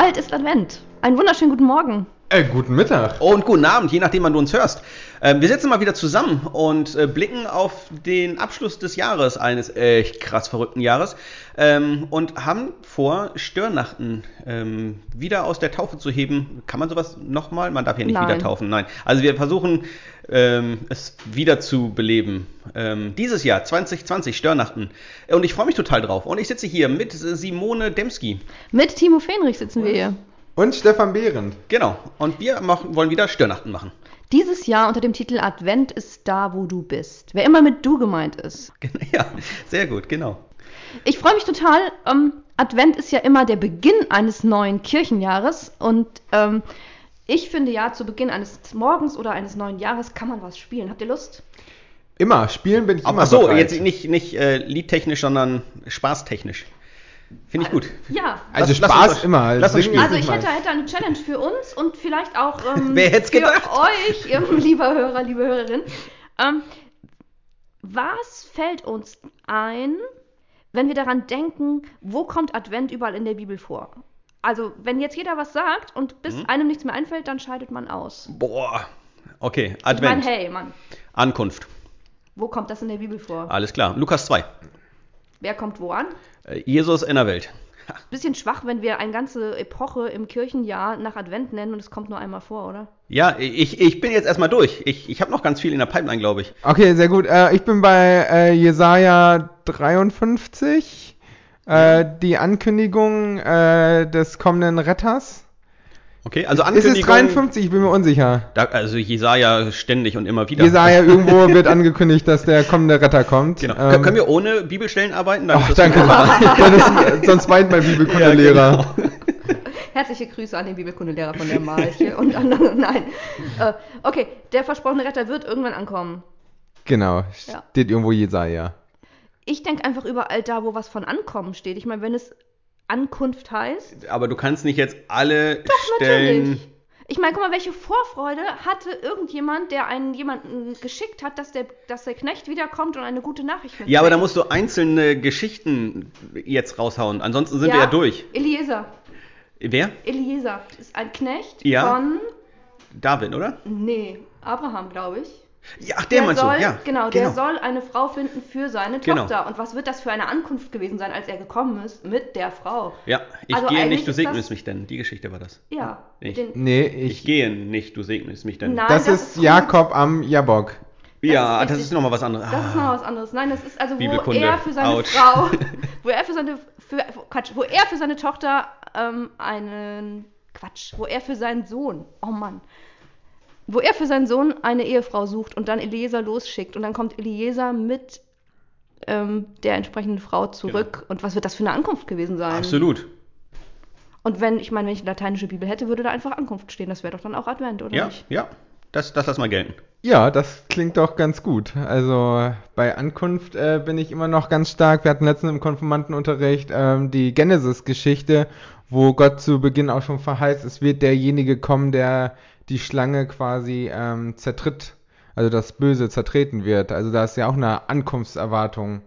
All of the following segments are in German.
Bald ist Advent. Einen wunderschönen guten Morgen. Äh, guten Mittag. Und guten Abend, je nachdem, wann du uns hörst. Ähm, wir sitzen mal wieder zusammen und äh, blicken auf den Abschluss des Jahres, eines echt krass verrückten Jahres, ähm, und haben vor, Störnachten ähm, wieder aus der Taufe zu heben. Kann man sowas nochmal? Man darf ja nicht Nein. wieder taufen. Nein. Also wir versuchen, ähm, es wieder zu beleben. Ähm, dieses Jahr, 2020, Störnachten. Und ich freue mich total drauf. Und ich sitze hier mit äh, Simone Demski. Mit Timo Fenrich sitzen wir hier. Und Stefan Behrendt. Genau. Und wir machen, wollen wieder Störnachten machen. Dieses Jahr unter dem Titel Advent ist da, wo du bist. Wer immer mit du gemeint ist. Ja, sehr gut, genau. Ich freue mich total. Ähm, Advent ist ja immer der Beginn eines neuen Kirchenjahres und ähm, ich finde ja, zu Beginn eines Morgens oder eines neuen Jahres kann man was spielen. Habt ihr Lust? Immer, spielen bin ich immer Ach so, bereit. jetzt nicht, nicht äh, liedtechnisch, sondern spaßtechnisch. Finde ich gut. Ja. Also Lass- lass Spaß uns- immer. lass uns spielen. Also ich hätte, hätte eine Challenge für uns und vielleicht auch ähm, Wer für gedacht? euch, ähm, lieber Hörer, liebe Hörerin. Ähm, was fällt uns ein, wenn wir daran denken, wo kommt Advent überall in der Bibel vor? Also wenn jetzt jeder was sagt und bis Mhm. einem nichts mehr einfällt, dann scheidet man aus. Boah. Okay, Ich meine, Advent. hey, Mann, Ankunft. wo kommt das in der Bibel vor? Alles klar. Lukas 2. Wer kommt wo an? Äh, Jesus in der Welt. Bisschen schwach, wenn wir eine ganze Epoche im Kirchenjahr nach Advent nennen und es kommt nur einmal vor, oder? Ja, ich, ich bin jetzt erstmal durch. Ich, ich habe noch ganz viel in der Pipeline, glaube ich. Okay, sehr gut. Äh, ich bin bei äh, Jesaja 53. Äh, die Ankündigung äh, des kommenden Retters. Okay, also Ist Ankündigung. es 53? Ich bin mir unsicher. Da, also Jesaja ständig und immer wieder. Jesaja, irgendwo wird angekündigt, dass der kommende Retter kommt. Genau. Ähm, Können wir ohne Bibelstellen arbeiten? Dann Ach, ist das danke. Dann ist, sonst weint mein Bibelkundelehrer. Ja, genau. Herzliche Grüße an den Bibelkundelehrer von der Malche und an, nein. Äh, okay, der versprochene Retter wird irgendwann ankommen. Genau, Ja. steht irgendwo Jesaja. Ich denke einfach überall da, wo was von Ankommen steht. Ich meine, wenn es Ankunft heißt, Aber du kannst nicht jetzt alle Stellen. natürlich. Ich meine, guck mal, welche Vorfreude hatte irgendjemand, der einen jemanden geschickt hat, dass der, dass der Knecht wiederkommt und eine gute Nachricht mitbringt. Ja, aber da musst du einzelne Geschichten jetzt raushauen. Ansonsten sind wir ja durch. Eliezer. Wer? Eliezer ist ein Knecht Ja. von, David, oder? nee, Abraham, glaube ich. Ja, ach, der, meinst soll, du? Ja. genau, der soll eine Frau finden für seine Genau. Tochter. Und was wird das für eine Ankunft gewesen sein, als er gekommen ist mit der Frau? Ja, ich Also gehe nicht, du segnest das- mich denn. Die Geschichte war das. Ja. Ich- den, Nee, Ich, ich. gehe nicht, du segnest mich denn. Nein, das, das ist ist Jakob am Jabok. ja, das ist das ist nochmal was anderes. das ist noch was anderes. Nein, das ist also, wo Bibelkunde. er für seine Autsch. Frau, wo er für seine, für, Quatsch, wo er für seine Tochter ähm, einen, Quatsch, wo er für seinen Sohn, oh Mann, wo er für seinen Sohn eine Ehefrau sucht und dann Eliezer losschickt und dann kommt Eliezer mit ähm, der entsprechenden Frau zurück. Und was wird das für eine Ankunft gewesen sein? Absolut. Und wenn, ich meine, wenn ich eine lateinische Bibel hätte, würde da einfach Ankunft stehen. Das wäre doch dann auch Advent, oder Ja, nicht? ja. Das, das lass mal gelten. Ja, das klingt doch ganz gut. Also bei Ankunft äh, bin ich immer noch ganz stark. Wir hatten letztens im Konfirmandenunterricht ähm, die Genesis-Geschichte, wo Gott zu Beginn auch schon verheißt, es wird derjenige kommen, der die Schlange quasi ähm, zertritt, also das Böse zertreten wird. Also da ist ja auch eine Ankunftserwartung.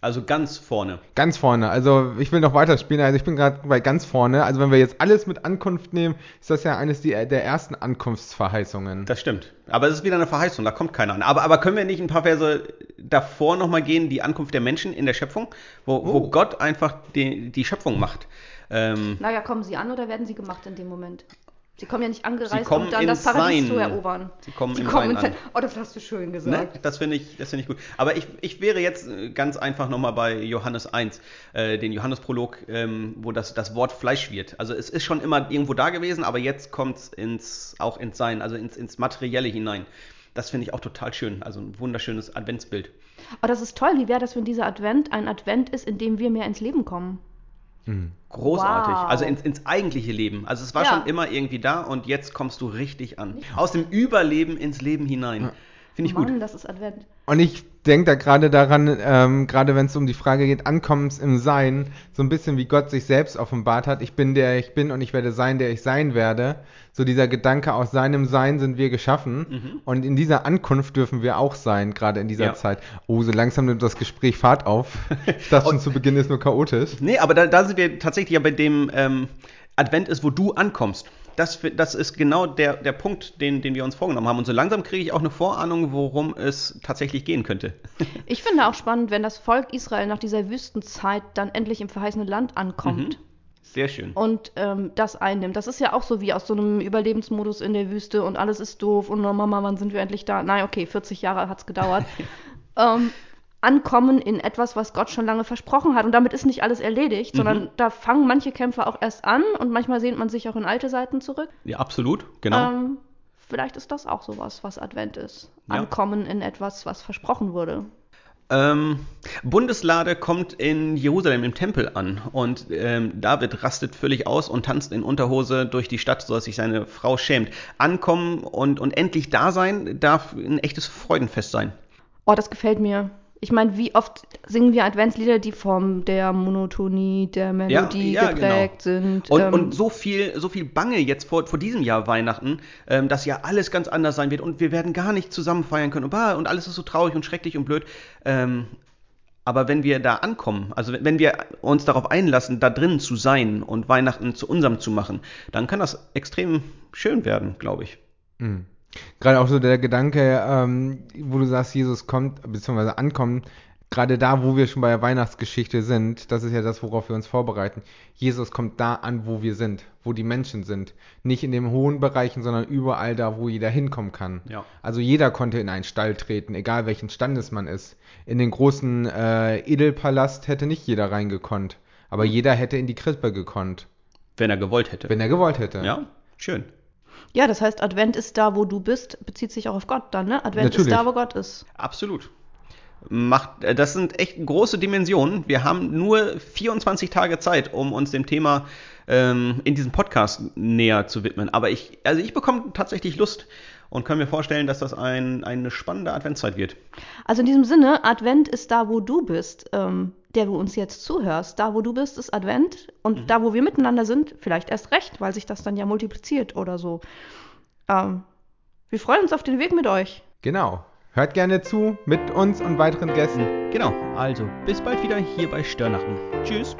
Also ganz vorne. Ganz vorne. Also ich will noch weiterspielen. Also ich bin gerade bei ganz vorne. Also wenn wir jetzt alles mit Ankunft nehmen, ist das ja eines die, der ersten Ankunftsverheißungen. Das stimmt. Aber es ist wieder eine Verheißung, da kommt keiner an. Aber, aber können wir nicht ein paar Verse davor nochmal gehen, die Ankunft der Menschen in der Schöpfung, wo, wo Oh. Gott einfach die, die Schöpfung macht? Ähm, Naja, kommen sie an oder werden sie gemacht in dem Moment? Sie kommen ja nicht angereist, um dann das Paradies Sein. zu erobern. Sie kommen sie kommen ins. Sein. Oh, das hast du schön Ne? gesagt. Das finde ich, das finde ich gut. Aber ich, ich wäre jetzt äh, ganz einfach nochmal bei Johannes 1, äh, den Johannesprolog, ähm, wo das, das Wort Fleisch wird. Also es ist schon immer irgendwo da gewesen, aber jetzt kommt es ins, auch ins Sein, also ins, ins Materielle hinein. Das finde ich auch total schön. Also ein wunderschönes Adventsbild. Oh, das ist toll. Wie wäre das, wenn dieser Advent ein Advent ist, in dem wir mehr ins Leben kommen? Hm. Großartig. Wow. Also ins, ins eigentliche Leben. Also es war Ja. schon immer irgendwie da und jetzt kommst du richtig an. Aus dem Überleben ins Leben hinein. Finde ich Mann, gut. das ist Advent. Und ich denke da gerade daran, ähm, gerade wenn es um die Frage geht, Ankommens im Sein, so ein bisschen wie Gott sich selbst offenbart hat, ich bin der ich bin und ich werde sein, der ich sein werde. So dieser Gedanke, aus seinem Sein sind wir geschaffen und in dieser Ankunft dürfen wir auch sein, gerade in dieser Ja. Zeit. Oh, so langsam nimmt das Gespräch Fahrt auf. Ich dachte schon zu Beginn ist nur chaotisch. Nee, aber da, da sind wir tatsächlich ja bei dem, ähm, Advent ist, wo du ankommst. Das, das ist genau der, der Punkt, den, den wir uns vorgenommen haben. Und so langsam kriege ich auch eine Vorahnung, worum es tatsächlich gehen könnte. Ich finde auch spannend, wenn das Volk Israel nach dieser Wüstenzeit dann endlich im verheißenen Land ankommt. Mhm. Sehr schön. und ähm, das einnimmt. Das ist ja auch so wie aus so einem Überlebensmodus in der Wüste und alles ist doof und oh Mama, wann sind wir endlich da? Nein, okay, 40 Jahre hat es gedauert. ähm, ankommen in etwas, was Gott schon lange versprochen hat. Und damit ist nicht alles erledigt, sondern Mhm. da fangen manche Kämpfe auch erst an und manchmal sehnt man sich auch in alte Seiten zurück. Ja, absolut, genau. Ähm, vielleicht ist das auch sowas, was Advent ist. Ja. Ankommen in etwas, was versprochen wurde. Ähm, Bundeslade kommt in Jerusalem im Tempel an und ähm, David rastet völlig aus und tanzt in Unterhose durch die Stadt, sodass sich seine Frau schämt. Ankommen und, und endlich da sein darf ein echtes Freudenfest sein. Oh, das gefällt mir. Ich meine, wie oft singen wir Adventslieder, die von der Monotonie, der Melodie ja, geprägt sind. Und, ähm, und so viel, so viel Bange jetzt vor, vor diesem Jahr Weihnachten, ähm, dass ja alles ganz anders sein wird und wir werden gar nicht zusammen feiern können und, bah, und alles ist so traurig und schrecklich und blöd. Ähm, aber wenn wir da ankommen, also wenn wenn wir uns darauf einlassen, da drin zu sein und Weihnachten zu unserem zu machen, dann kann das extrem schön werden, glaube ich. Mhm. Gerade auch so der Gedanke, ähm, wo du sagst, Jesus kommt, beziehungsweise ankommt, gerade da, wo wir schon bei der Weihnachtsgeschichte sind, das ist ja das, worauf wir uns vorbereiten. Jesus kommt da an, wo wir sind, wo die Menschen sind. Nicht in den hohen Bereichen, sondern überall da, wo jeder hinkommen kann. Ja. Also jeder konnte in einen Stall treten, egal welchen Standes man ist. In den großen äh, Edelpalast hätte nicht jeder reingekonnt, aber jeder hätte in die Krippe gekonnt, Wenn er gewollt hätte. wenn er gewollt hätte. ja, schön. Ja, das heißt, Advent ist da, wo du bist, bezieht sich auch auf Gott dann, ne? Advent Natürlich. ist da, wo Gott ist. Absolut. Macht, äh, das sind echt große Dimensionen. Wir haben nur 24 Tage Zeit, um uns dem Thema ähm, in diesem Podcast näher zu widmen. Aber ich, also ich bekomme tatsächlich Lust und kann mir vorstellen, dass das ein, eine spannende Adventszeit wird. Also in diesem Sinne, Advent ist da, wo du bist, ähm, der du uns jetzt zuhörst. Da, wo du bist, ist Advent. Und da, wo wir miteinander sind, vielleicht erst recht, weil sich das dann ja multipliziert oder so. Ähm, wir freuen uns auf den Weg mit euch. Genau. Hört gerne zu mit uns und weiteren Gästen. Genau, also bis bald wieder hier bei Störnachten. Tschüss.